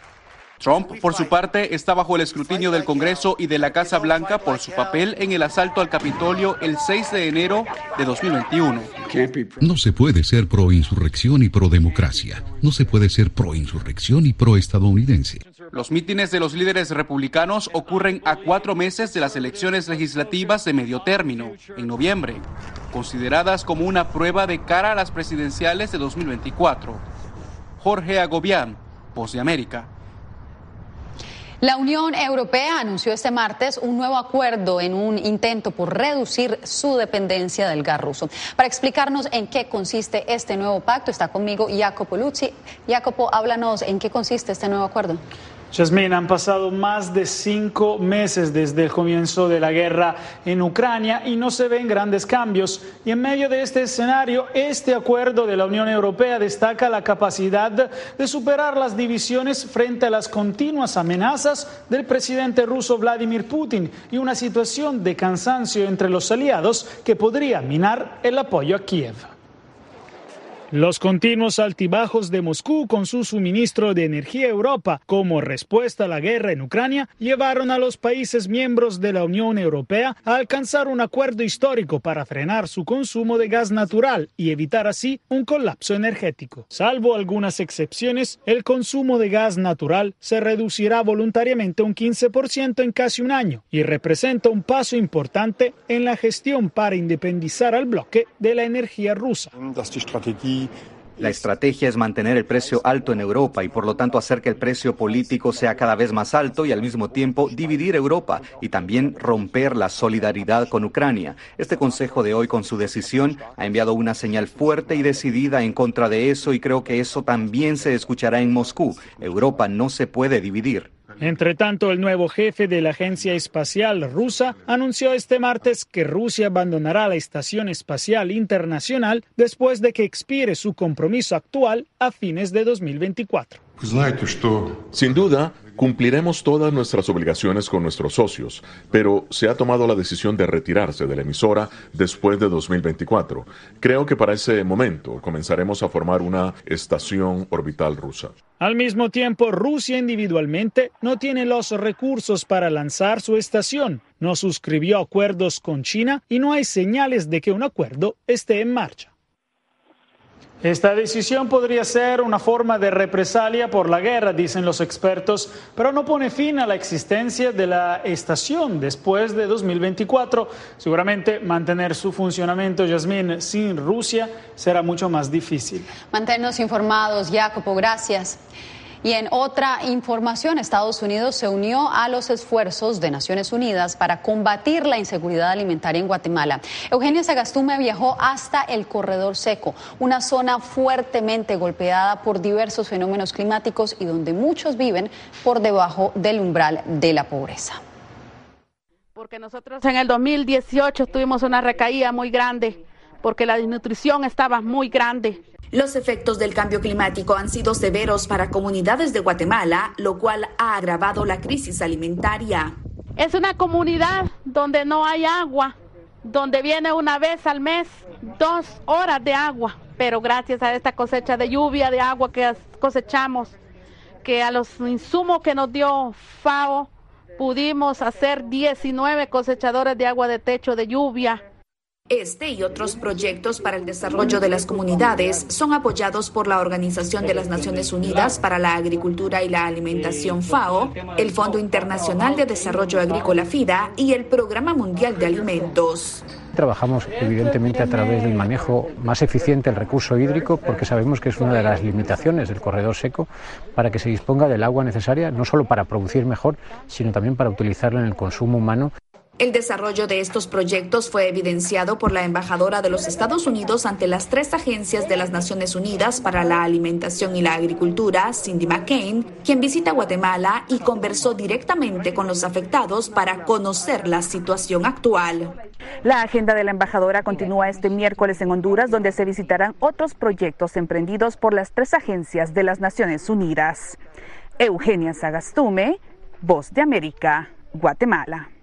Trump, por su parte, está bajo el escrutinio del Congreso y de la Casa Blanca por su papel en el asalto al Capitolio el 6 de enero de 2021. No se puede ser pro insurrección y pro democracia. No se puede ser pro insurrección y pro estadounidense. Los mítines de los líderes republicanos ocurren a cuatro meses de las elecciones legislativas de medio término, en noviembre, consideradas como una prueba de cara a las presidenciales de 2024. Jorge Agobián, Voz de América. La Unión Europea anunció este martes un nuevo acuerdo en un intento por reducir su dependencia del gas ruso. Para explicarnos en qué consiste este nuevo pacto, está conmigo Jacopo Luzzi. Jacopo, háblanos en qué consiste este nuevo acuerdo. Yasmin, han pasado más de cinco meses desde el comienzo de la guerra en Ucrania y no se ven grandes cambios. Y en medio de este escenario, este acuerdo de la Unión Europea destaca la capacidad de superar las divisiones frente a las continuas amenazas del presidente ruso Vladimir Putin y una situación de cansancio entre los aliados que podría minar el apoyo a Kiev. Los continuos altibajos de Moscú con su suministro de energía a Europa como respuesta a la guerra en Ucrania llevaron a los países miembros de la Unión Europea a alcanzar un acuerdo histórico para frenar su consumo de gas natural y evitar así un colapso energético. Salvo algunas excepciones, el consumo de gas natural se reducirá voluntariamente un 15% en casi un año y representa un paso importante en la gestión para independizar al bloque de la energía rusa. La estrategia es mantener el precio alto en Europa y por lo tanto hacer que el precio político sea cada vez más alto y al mismo tiempo dividir Europa y también romper la solidaridad con Ucrania. Este Consejo de hoy con su decisión ha enviado una señal fuerte y decidida en contra de eso y creo que eso también se escuchará en Moscú. Europa no se puede dividir. Entre tanto, el nuevo jefe de la Agencia Espacial rusa anunció este martes que Rusia abandonará la Estación Espacial Internacional después de que expire su compromiso actual a fines de 2024. Sin duda, cumpliremos todas nuestras obligaciones con nuestros socios, pero se ha tomado la decisión de retirarse de la emisora después de 2024. Creo que para ese momento comenzaremos a formar una estación orbital rusa. Al mismo tiempo, Rusia individualmente no tiene los recursos para lanzar su estación, no suscribió acuerdos con China y no hay señales de que un acuerdo esté en marcha. Esta decisión podría ser una forma de represalia por la guerra, dicen los expertos, pero no pone fin a la existencia de la estación después de 2024. Seguramente mantener su funcionamiento, Yasmín, sin Rusia será mucho más difícil. Manténnos informados, Jacopo, gracias. Y en otra información, Estados Unidos se unió a los esfuerzos de Naciones Unidas para combatir la inseguridad alimentaria en Guatemala. Eugenia Sagastume viajó hasta el Corredor Seco, una zona fuertemente golpeada por diversos fenómenos climáticos y donde muchos viven por debajo del umbral de la pobreza. Porque nosotros en el 2018 tuvimos una recaída muy grande, porque la desnutrición estaba muy grande. Los efectos del cambio climático han sido severos para comunidades de Guatemala, lo cual ha agravado la crisis alimentaria. Es una comunidad donde no hay agua, donde viene una vez al mes dos horas de agua, pero gracias a esta cosecha de lluvia, de agua que cosechamos, que a los insumos que nos dio FAO, pudimos hacer 19 cosechadores de agua de techo de lluvia, este y otros proyectos para el desarrollo de las comunidades son apoyados por la Organización de las Naciones Unidas para la Agricultura y la Alimentación FAO, el Fondo Internacional de Desarrollo Agrícola FIDA y el Programa Mundial de Alimentos. Trabajamos evidentemente a través del manejo más eficiente del recurso hídrico porque sabemos que es una de las limitaciones del corredor seco para que se disponga del agua necesaria no solo para producir mejor, sino también para utilizarla en el consumo humano. El desarrollo de estos proyectos fue evidenciado por la embajadora de los Estados Unidos ante las tres agencias de las Naciones Unidas para la Alimentación y la Agricultura, Cindy McCain, quien visita Guatemala y conversó directamente con los afectados para conocer la situación actual. La agenda de la embajadora continúa este miércoles en Honduras, donde se visitarán otros proyectos emprendidos por las tres agencias de las Naciones Unidas. Eugenia Sagastume, Voz de América, Guatemala.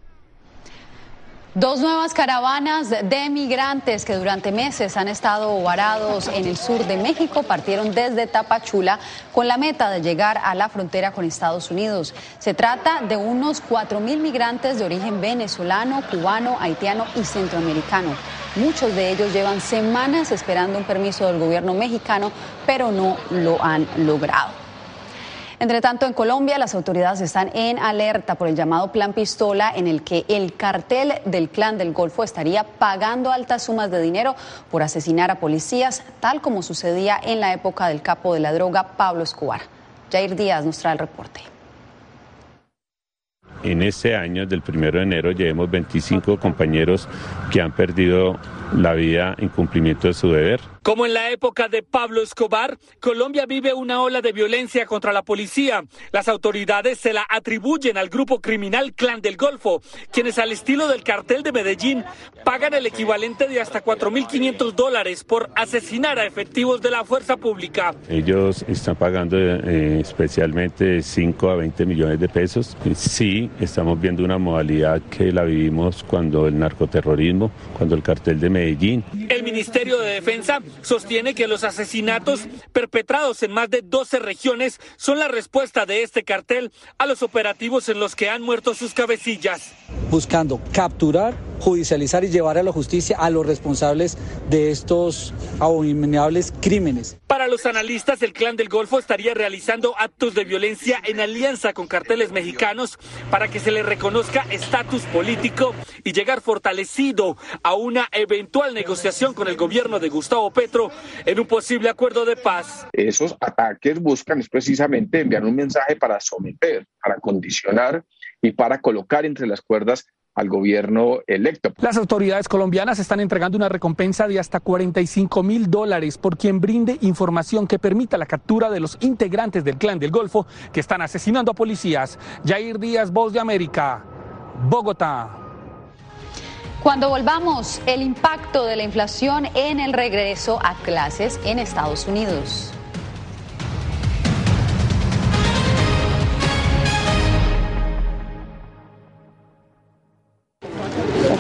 Dos nuevas caravanas de migrantes que durante meses han estado varados en el sur de México partieron desde Tapachula con la meta de llegar a la frontera con Estados Unidos. Se trata de unos 4.000 migrantes de origen venezolano, cubano, haitiano y centroamericano. Muchos de ellos llevan semanas esperando un permiso del gobierno mexicano, pero no lo han logrado. Entre tanto, en Colombia las autoridades están en alerta por el llamado Plan Pistola en el que el cartel del Clan del Golfo estaría pagando altas sumas de dinero por asesinar a policías, tal como sucedía en la época del capo de la droga Pablo Escobar. Jair Díaz nos trae el reporte. En este año, del primero de enero, llevamos 25 compañeros que han perdido la vida en cumplimiento de su deber. Como en la época de Pablo Escobar, Colombia vive una ola de violencia contra la policía. Las autoridades se la atribuyen al grupo criminal Clan del Golfo, quienes al estilo del cartel de Medellín pagan el equivalente de hasta 4.500 dólares por asesinar a efectivos de la fuerza pública. Ellos están pagando eh, especialmente 5 a 20 millones de pesos. Sí, estamos viendo una modalidad que la vivimos cuando el narcoterrorismo, cuando el cartel de Medellín. El Ministerio de Defensa sostiene que los asesinatos perpetrados en más de 12 regiones son la respuesta de este cartel a los operativos en los que han muerto sus cabecillas. Buscando capturar, judicializar y llevar a la justicia a los responsables de estos abominables crímenes. Para los analistas, el Clan del Golfo estaría realizando actos de violencia en alianza con carteles mexicanos para que se le reconozca estatus político y llegar fortalecido a una eventual negociación con el gobierno de Gustavo Petro en un posible acuerdo de paz. Esos ataques buscan es precisamente enviar un mensaje para someter, para condicionar y para colocar entre las cuerdas al gobierno electo. Las autoridades colombianas están entregando una recompensa de hasta 45 mil dólares por quien brinde información que permita la captura de los integrantes del clan del Golfo que están asesinando a policías. Jair Díaz, Voz de América, Bogotá. Cuando volvamos, el impacto de la inflación en el regreso a clases en Estados Unidos.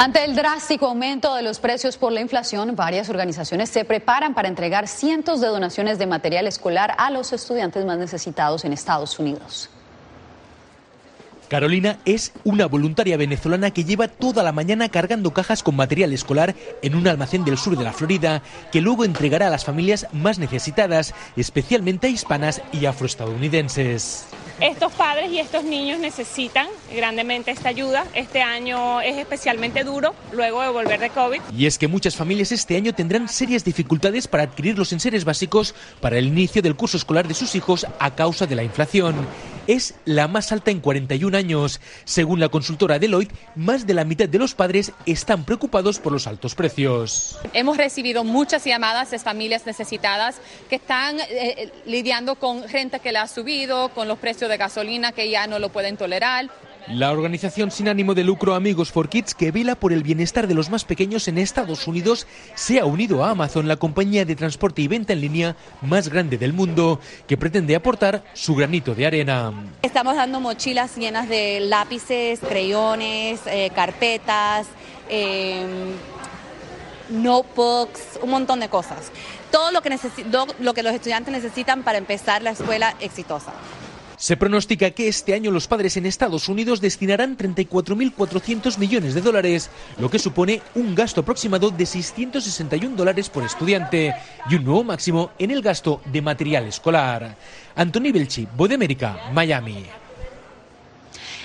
Ante el drástico aumento de los precios por la inflación, varias organizaciones se preparan para entregar cientos de donaciones de material escolar a los estudiantes más necesitados en Estados Unidos. Carolina es una voluntaria venezolana que lleva toda la mañana cargando cajas con material escolar en un almacén del sur de la Florida, que luego entregará a las familias más necesitadas, especialmente a hispanas y afroestadounidenses. Estos padres y estos niños necesitan grandemente esta ayuda. Este año es especialmente duro luego de volver de COVID. Y es que muchas familias este año tendrán serias dificultades para adquirir los enseres básicos para el inicio del curso escolar de sus hijos a causa de la inflación. Es la más alta en 41 Según la consultora Deloitte, más de la mitad de los padres están preocupados por los altos precios. Hemos recibido muchas llamadas de familias necesitadas que están eh, lidiando con renta que le ha subido, con los precios de gasolina que ya no lo pueden tolerar. La organización sin ánimo de lucro Amigos for Kids, que vela por el bienestar de los más pequeños en Estados Unidos, se ha unido a Amazon, la compañía de transporte y venta en línea más grande del mundo, que pretende aportar su granito de arena. Estamos dando mochilas llenas de lápices, creyones, eh, carpetas, eh, notebooks, un montón de cosas. Todo lo que, lo que los estudiantes necesitan para empezar la escuela exitosa. Se pronostica que este año los padres en Estados Unidos destinarán 34.400 millones de dólares, lo que supone un gasto aproximado de 661 dólares por estudiante y un nuevo máximo en el gasto de material escolar. Anthony Belchi, Voz de América, Miami.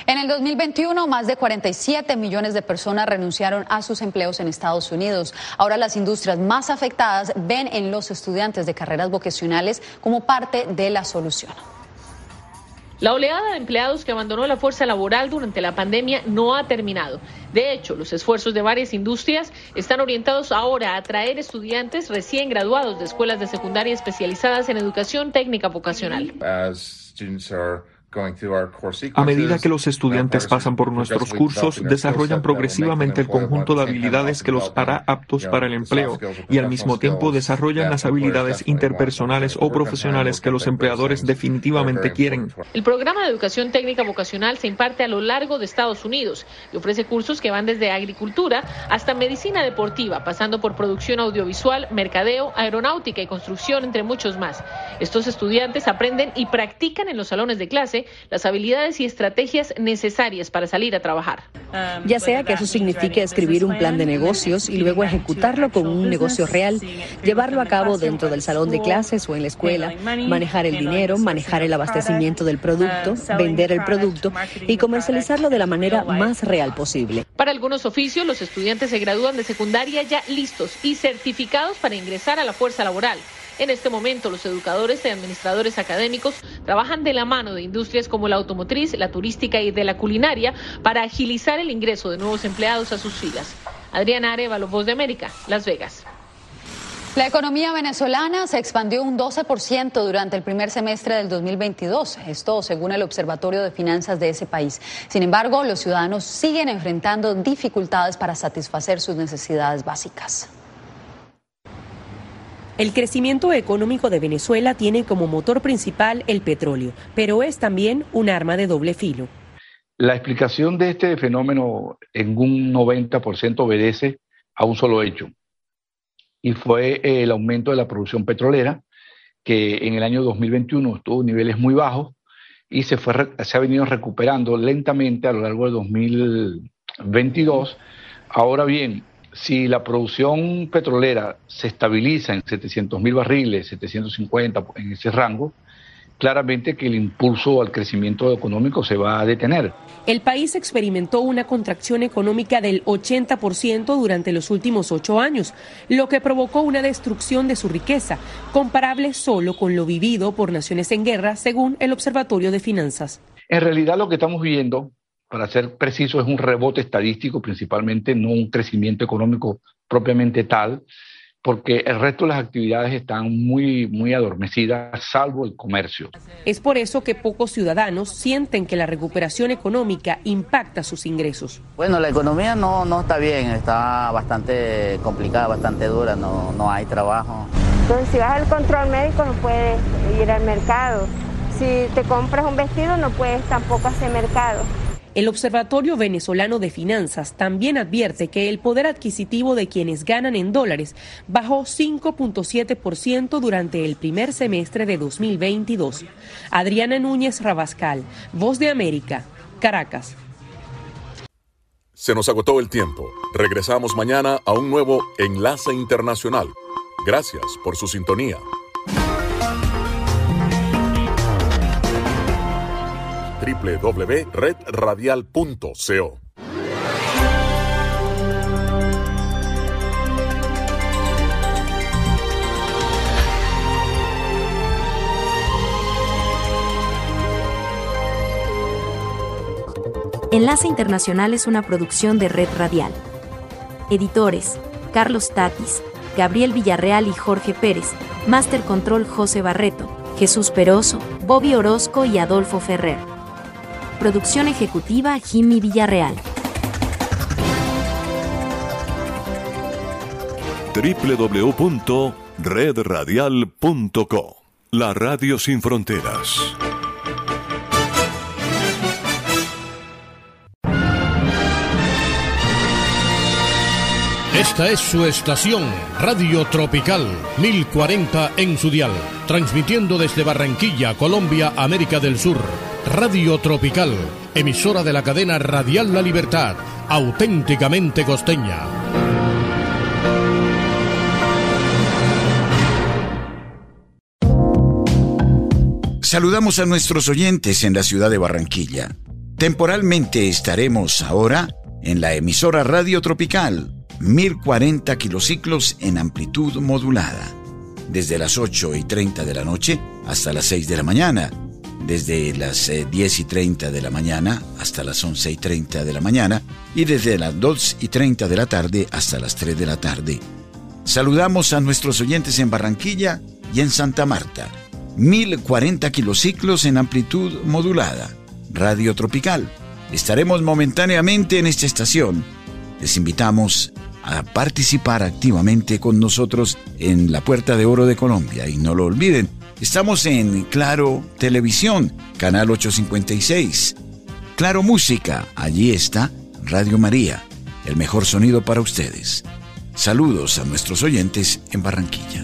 En el 2021, más de 47 millones de personas renunciaron a sus empleos en Estados Unidos. Ahora las industrias más afectadas ven en los estudiantes de carreras vocacionales como parte de la solución. La oleada de empleados que abandonó la fuerza laboral durante la pandemia no ha terminado. De hecho, los esfuerzos de varias industrias están orientados ahora a atraer estudiantes recién graduados de escuelas de secundaria especializadas en educación técnica vocacional. A medida que los estudiantes pasan por nuestros cursos, desarrollan progresivamente el conjunto de habilidades que los hará aptos para el empleo y al mismo tiempo desarrollan las habilidades interpersonales o profesionales que los empleadores definitivamente quieren. El programa de educación técnica vocacional se imparte a lo largo de Estados Unidos y ofrece cursos que van desde agricultura hasta medicina deportiva, pasando por producción audiovisual, mercadeo, aeronáutica y construcción, entre muchos más. Estos estudiantes aprenden y practican en los salones de clase las habilidades y estrategias necesarias para salir a trabajar. Ya sea que eso signifique escribir un plan de negocios y luego ejecutarlo con un negocio real, llevarlo a cabo dentro del salón de clases o en la escuela, manejar el dinero, manejar el abastecimiento del producto, vender el producto y comercializarlo de la manera más real posible. Para algunos oficios, los estudiantes se gradúan de secundaria ya listos y certificados para ingresar a la fuerza laboral. En este momento, los educadores y administradores académicos trabajan de la mano de industrias como la automotriz, la turística y de la culinaria para agilizar el ingreso de nuevos empleados a sus filas. Adriana Arevalo, Voz de América, Las Vegas. La economía venezolana se expandió un 12% durante el primer semestre del 2022, esto según el Observatorio de Finanzas de ese país. Sin embargo, los ciudadanos siguen enfrentando dificultades para satisfacer sus necesidades básicas. El crecimiento económico de Venezuela tiene como motor principal el petróleo, pero es también un arma de doble filo. La explicación de este fenómeno en un 90% obedece a un solo hecho, y fue el aumento de la producción petrolera, que en el año 2021 estuvo en niveles muy bajos y se, fue, se ha venido recuperando lentamente a lo largo de 2022. Ahora bien, si la producción petrolera se estabiliza en 700 mil barriles, 750 en ese rango, claramente que el impulso al crecimiento económico se va a detener. El país experimentó una contracción económica del 80% durante los últimos ocho años, lo que provocó una destrucción de su riqueza, comparable solo con lo vivido por naciones en guerra, según el Observatorio de Finanzas. En realidad lo que estamos viendo para ser preciso, es un rebote estadístico principalmente, no un crecimiento económico propiamente tal, porque el resto de las actividades están muy, muy adormecidas, salvo el comercio. Es por eso que pocos ciudadanos sienten que la recuperación económica impacta sus ingresos. Bueno, la economía no, no está bien, está bastante complicada, bastante dura, no, no hay trabajo. Entonces, si vas al control médico no puedes ir al mercado. Si te compras un vestido no puedes tampoco hacer mercado. El Observatorio Venezolano de Finanzas también advierte que el poder adquisitivo de quienes ganan en dólares bajó 5.7% durante el primer semestre de 2022. Adriana Núñez Rabascal, Voz de América, Caracas. Se nos agotó el tiempo. Regresamos mañana a un nuevo Enlace Internacional. Gracias por su sintonía. www.redradial.co Enlace Internacional es una producción de Red Radial. Editores, Carlos Tatis, Gabriel Villarreal y Jorge Pérez, Master Control José Barreto, Jesús Peroso, Bobby Orozco y Adolfo Ferrer. Producción ejecutiva Jimmy Villarreal. www.redradial.co La Radio Sin Fronteras. Esta es su estación, Radio Tropical 1040 en su dial, transmitiendo desde Barranquilla, Colombia, América del Sur. Radio Tropical, emisora de la cadena Radial La Libertad, auténticamente costeña. Saludamos a nuestros oyentes en la ciudad de Barranquilla. Temporalmente estaremos ahora en la emisora Radio Tropical 1040 kilociclos en amplitud modulada, desde las 8 y 30 de la noche hasta las 6 de la mañana, desde las 10 y 30 de la mañana hasta las 11 y 30 de la mañana y desde las 2 y 30 de la tarde hasta las 3 de la tarde. Saludamos a nuestros oyentes en Barranquilla y en Santa Marta. 1040 kilociclos en amplitud modulada. Radio Tropical. Estaremos momentáneamente en esta estación. Les invitamos a participar activamente con nosotros en la Puerta de Oro de Colombia. Y no lo olviden, estamos en Claro Televisión, Canal 856. Claro Música, allí está Radio María, el mejor sonido para ustedes. Saludos a nuestros oyentes en Barranquilla.